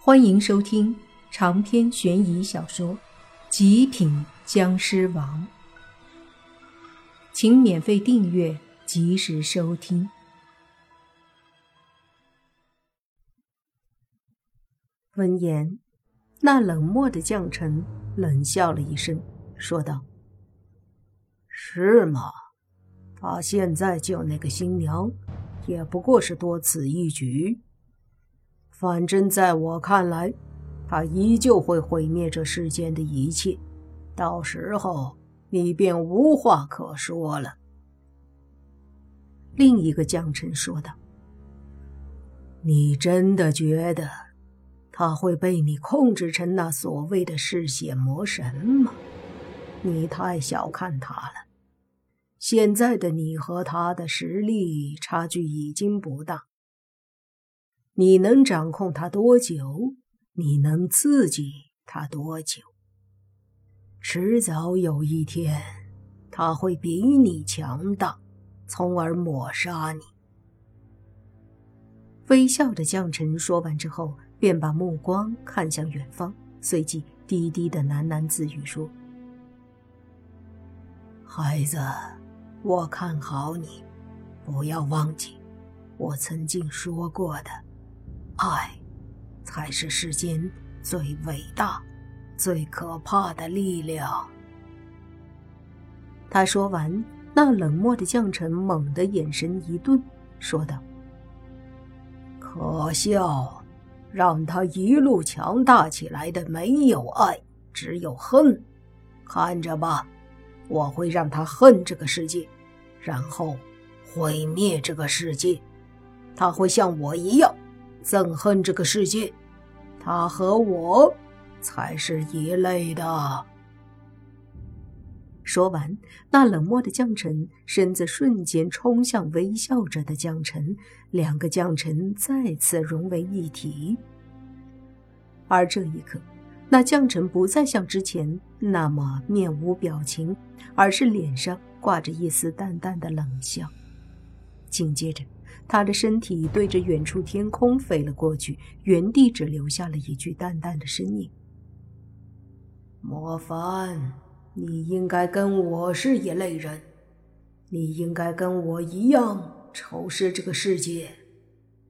欢迎收听长篇悬疑小说《极品僵尸王》，请免费订阅，及时收听。闻言，那冷漠的将臣冷笑了一声，说道：“是吗？他现在救那个新娘，也不过是多此一举。”反正在我看来，他依旧会毁灭这世间的一切，到时候你便无话可说了。”另一个将臣说道。“你真的觉得他会被你控制成那所谓的嗜血魔神吗？你太小看他了。现在的你和他的实力差距已经不大。”你能掌控他多久？你能刺激他多久？迟早有一天，他会比你强大，从而抹杀你。微笑的将臣说完之后，便把目光看向远方，随即低低的喃喃自语说：“孩子，我看好你，不要忘记我曾经说过的。”爱，才是世间最伟大、最可怕的力量。他说完，那冷漠的将臣猛地眼神一顿，说道：“可笑，让他一路强大起来的没有爱，只有恨。看着吧，我会让他恨这个世界，然后毁灭这个世界。他会像我一样。”憎恨这个世界，他和我才是一类的。说完，那冷漠的将臣身子瞬间冲向微笑着的将臣，两个将臣再次融为一体。而这一刻，那将臣不再像之前那么面无表情，而是脸上挂着一丝淡淡的冷笑。紧接着，他的身体对着远处天空飞了过去，原地只留下了一句淡淡的声音：“莫凡，你应该跟我是一类人，你应该跟我一样仇视这个世界。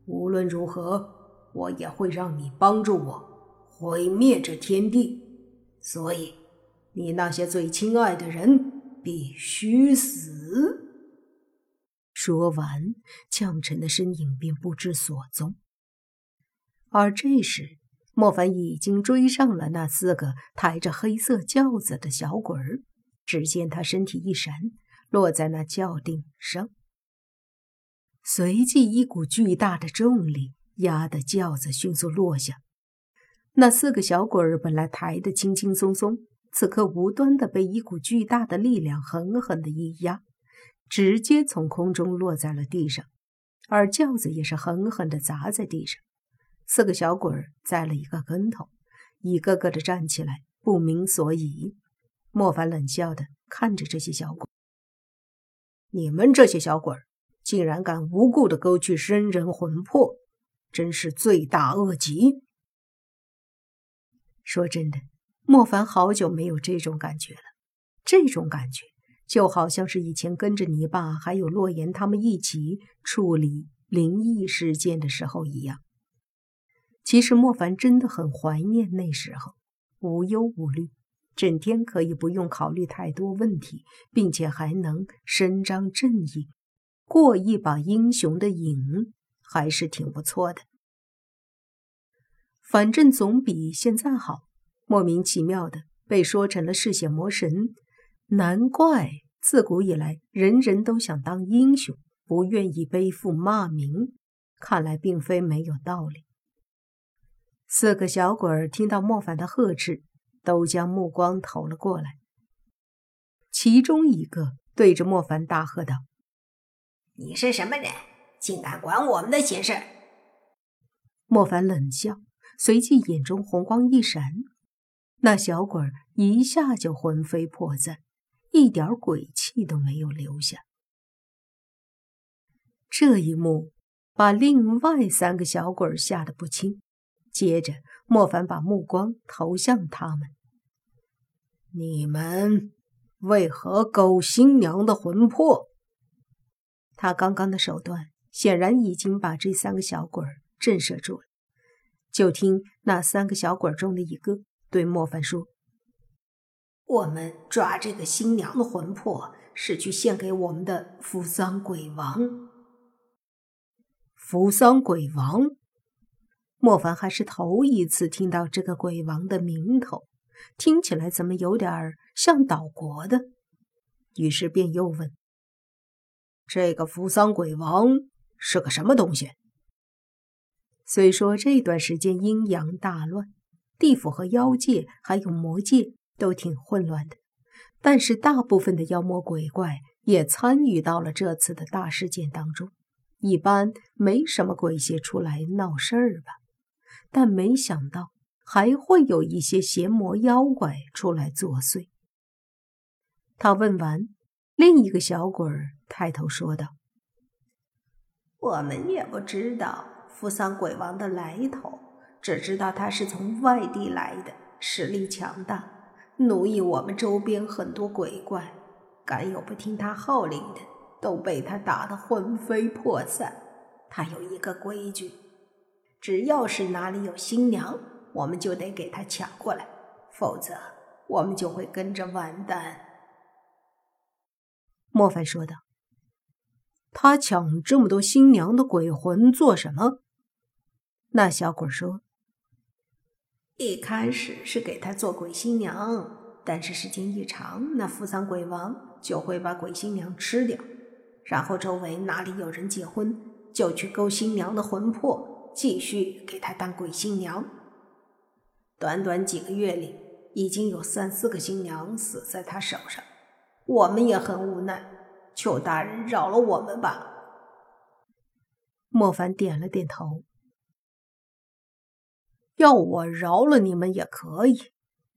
无论如何，我也会让你帮助我毁灭这天地。所以，你那些最亲爱的人必须死。”说完，将臣的身影便不知所踪。而这时，莫凡已经追上了那四个抬着黑色轿子的小鬼儿。只见他身体一闪，落在那轿顶上，随即一股巨大的重力压得轿子迅速落下。那四个小鬼儿本来抬得轻轻松松，此刻无端的被一股巨大的力量狠狠的一压。直接从空中落在了地上，而轿子也是狠狠地砸在地上。四个小鬼儿栽了一个跟头，一个个的站起来，不明所以。莫凡冷笑的看着这些小鬼：“你们这些小鬼，竟然敢无故的勾去生人魂魄，真是罪大恶极！”说真的，莫凡好久没有这种感觉了，这种感觉。就好像是以前跟着你爸还有洛言他们一起处理灵异事件的时候一样。其实莫凡真的很怀念那时候，无忧无虑，整天可以不用考虑太多问题，并且还能伸张正义，过一把英雄的瘾，还是挺不错的。反正总比现在好。莫名其妙的被说成了嗜血魔神。难怪自古以来人人都想当英雄，不愿意背负骂名。看来并非没有道理。四个小鬼儿听到莫凡的呵斥，都将目光投了过来。其中一个对着莫凡大喝道：“你是什么人？竟敢管我们的闲事？”莫凡冷笑，随即眼中红光一闪，那小鬼儿一下就魂飞魄散。一点鬼气都没有留下。这一幕把另外三个小鬼吓得不轻，接着，莫凡把目光投向他们：“你们为何勾新娘的魂魄？”他刚刚的手段显然已经把这三个小鬼震慑住了。就听那三个小鬼中的一个对莫凡说：“我们抓这个新娘的魂魄，是去献给我们的扶桑鬼王。”扶桑鬼王，莫凡还是头一次听到这个鬼王的名头，听起来怎么有点儿像岛国的？于是便又问：“这个扶桑鬼王是个什么东西？”虽说这段时间阴阳大乱，地府和妖界还有魔界都挺混乱的，但是大部分的妖魔鬼怪也参与到了这次的大事件当中。一般没什么鬼邪出来闹事儿吧？但没想到还会有一些邪魔妖怪出来作祟。他问完，另一个小鬼抬头说道：“我们也不知道。”扶桑鬼王的来头，只知道他是从外地来的，实力强大，奴役我们周边很多鬼怪。敢有不听他号令的，都被他打得魂飞魄散。他有一个规矩，只要是哪里有新娘，我们就得给他抢过来，否则我们就会跟着完蛋。莫凡说道：“他抢这么多新娘的鬼魂做什么？”那小鬼说：“一开始是给他做鬼新娘，但是时间一长，那扶桑鬼王就会把鬼新娘吃掉，然后周围哪里有人结婚，就去勾新娘的魂魄，继续给他当鬼新娘。短短几个月里，已经有三四个新娘死在他手上，我们也很无奈，求大人饶了我们吧。”莫凡点了点头。要我饶了你们也可以，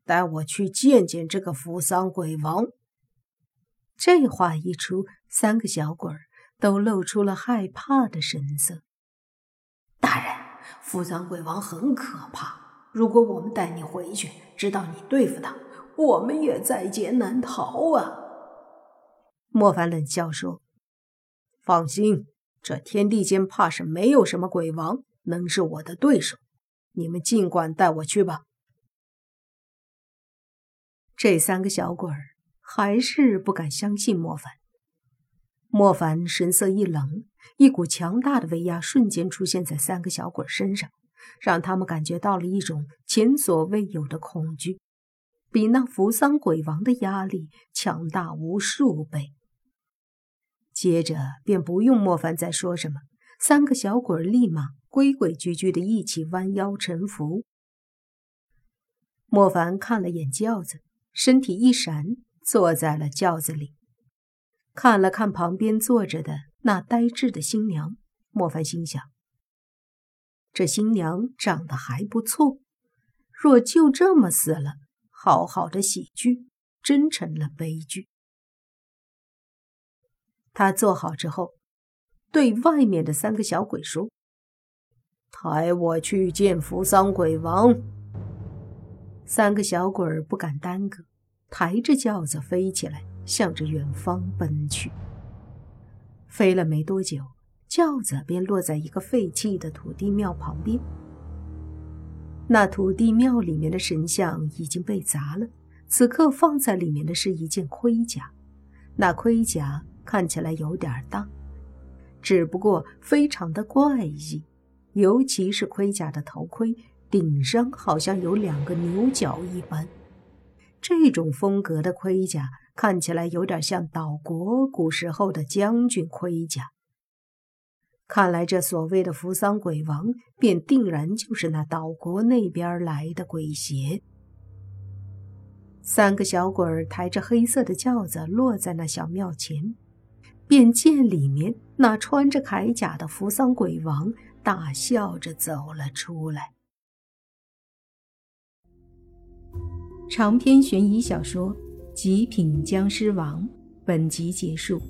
带我去见见这个扶桑鬼王。这话一出，三个小鬼都露出了害怕的神色。大人，扶桑鬼王很可怕，如果我们带你回去，知道你对付他，我们也在劫难逃啊！莫凡冷笑说：“放心，这天地间怕是没有什么鬼王能是我的对手。”你们尽管带我去吧。这三个小鬼儿还是不敢相信莫凡。莫凡神色一冷，一股强大的威压瞬间出现在三个小鬼身上，让他们感觉到了一种前所未有的恐惧，比那扶桑鬼王的压力强大无数倍。接着便不用莫凡再说什么，三个小鬼立马。规规矩矩的一起弯腰臣服。莫凡看了眼轿子，身体一闪，坐在了轿子里，看了看旁边坐着的那呆滞的新娘。莫凡心想：这新娘长得还不错，若就这么死了，好好的喜剧真成了悲剧。他坐好之后，对外面的三个小鬼说。抬我去见扶桑鬼王。三个小鬼儿不敢耽搁，抬着轿子飞起来，向着远方奔去。飞了没多久，轿子便落在一个废弃的土地庙旁边。那土地庙里面的神像已经被砸了，此刻放在里面的是一件盔甲。那盔甲看起来有点大，只不过非常的怪异。尤其是盔甲的头盔顶上好像有两个牛角一般，这种风格的盔甲看起来有点像岛国古时候的将军盔甲。看来这所谓的扶桑鬼王，便定然就是那岛国那边来的鬼邪。三个小鬼抬着黑色的轿子落在那小庙前，便见里面那穿着铠甲的扶桑鬼王。大笑着走了出来。长篇悬疑小说《极品僵尸王》本集结束，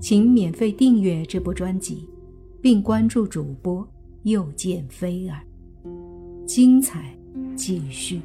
请免费订阅这部专辑，并关注主播又见菲儿。精彩继续。